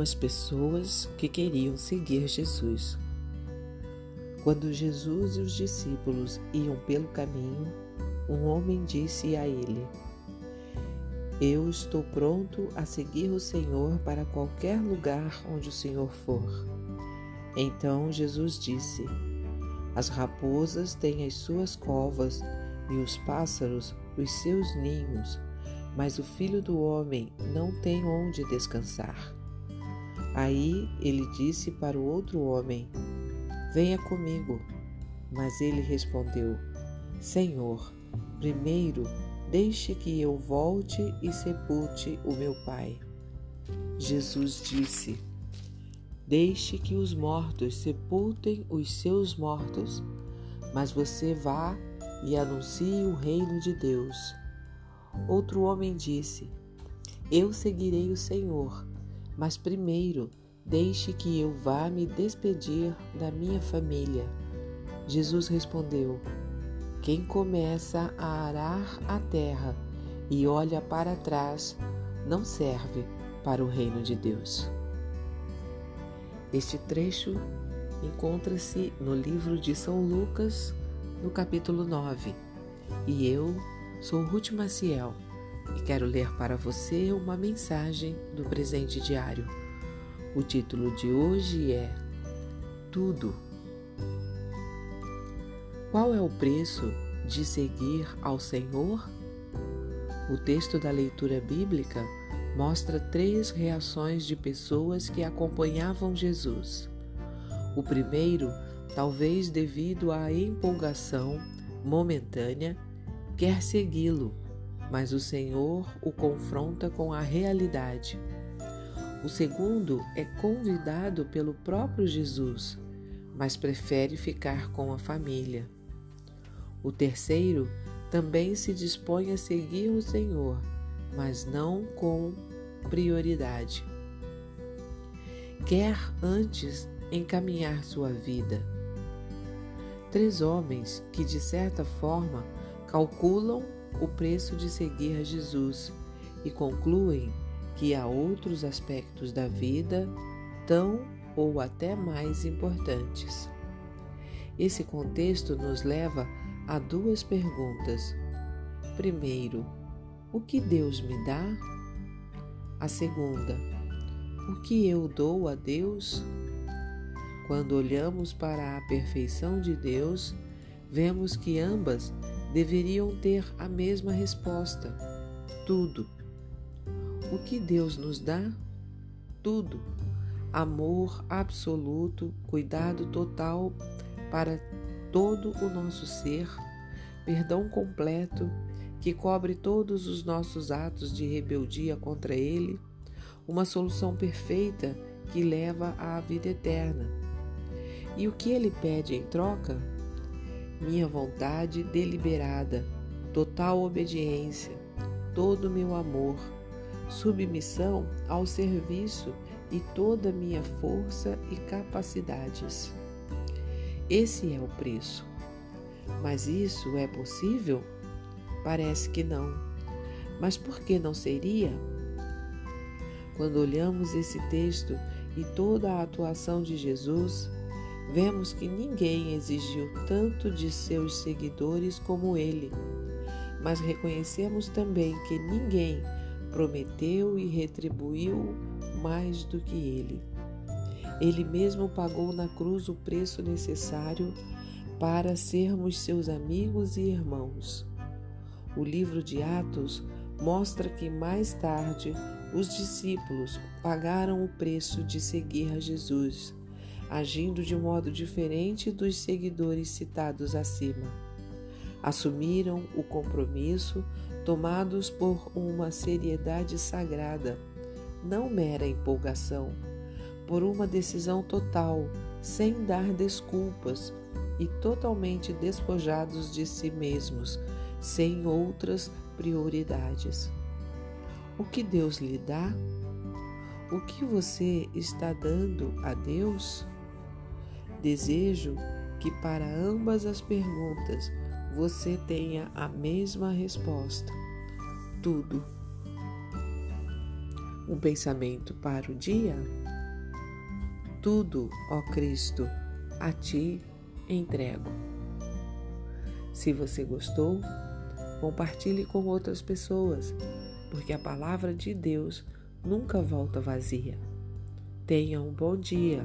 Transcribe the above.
algumas pessoas que queriam seguir Jesus. Quando Jesus e os discípulos iam pelo caminho, um homem disse a ele: Eu estou pronto a seguir o Senhor para qualquer lugar onde o Senhor for. Então Jesus disse: As raposas têm as suas covas e os pássaros os seus ninhos, mas o filho do homem não tem onde descansar. Aí ele disse para o outro homem: Venha comigo. Mas ele respondeu: Senhor, primeiro deixe que eu volte e sepulte o meu pai. Jesus disse: Deixe que os mortos sepultem os seus mortos, mas você vá e anuncie o reino de Deus. Outro homem disse: Eu seguirei o Senhor, mas primeiro deixe que eu vá me despedir da minha família. Jesus respondeu: Quem começa a arar a terra e olha para trás não serve para o reino de Deus. Este trecho encontra-se no livro de São Lucas, no capítulo 9. E eu sou Ruth Maciel e quero ler para você uma mensagem do presente diário. O título de hoje é Tudo. Qual é o preço de seguir ao Senhor? O texto da leitura bíblica mostra três reações de pessoas que acompanhavam Jesus. O primeiro talvez devido à empolgação momentânea, quer segui-lo, mas o Senhor o confronta com a realidade. O segundo é convidado pelo próprio Jesus, mas prefere ficar com a família. O terceiro também se dispõe a seguir o Senhor, mas não com prioridade. Quer antes encaminhar sua vida Três homens que, de certa forma, calculam o preço de seguir a Jesus e concluem que há outros aspectos da vida tão ou até mais importantes. Esse contexto nos leva a duas perguntas. Primeiro, o que Deus me dá? A segunda, o que eu dou a Deus? Quando olhamos para a perfeição de Deus, vemos que ambas deveriam ter a mesma resposta: tudo. O que Deus nos dá? Tudo. Amor absoluto, cuidado total para todo o nosso ser, perdão completo que cobre todos os nossos atos de rebeldia contra Ele, uma solução perfeita que leva à vida eterna e o que ele pede em troca? Minha vontade deliberada, total obediência, todo meu amor, submissão ao serviço e toda minha força e capacidades. Esse é o preço. Mas isso é possível? Parece que não. Mas por que não seria? Quando olhamos esse texto e toda a atuação de Jesus, vemos que ninguém exigiu tanto de seus seguidores como ele, mas reconhecemos também que ninguém prometeu e retribuiu mais do que ele. Ele mesmo pagou na cruz o preço necessário para sermos seus amigos e irmãos. O livro de Atos mostra que mais tarde os discípulos pagaram o preço de seguir a Jesus agindo de modo diferente dos seguidores citados acima. Assumiram o compromisso tomados por uma seriedade sagrada, não mera empolgação, por uma decisão total, sem dar desculpas e totalmente despojados de si mesmos, sem outras prioridades. O que Deus lhe dá? O que você está dando a Deus? Desejo que para ambas as perguntas você tenha a mesma resposta: tudo. Um pensamento para o dia? Tudo, ó Cristo, a ti entrego. Se você gostou, compartilhe com outras pessoas, porque a palavra de Deus nunca volta vazia. Tenha um bom dia.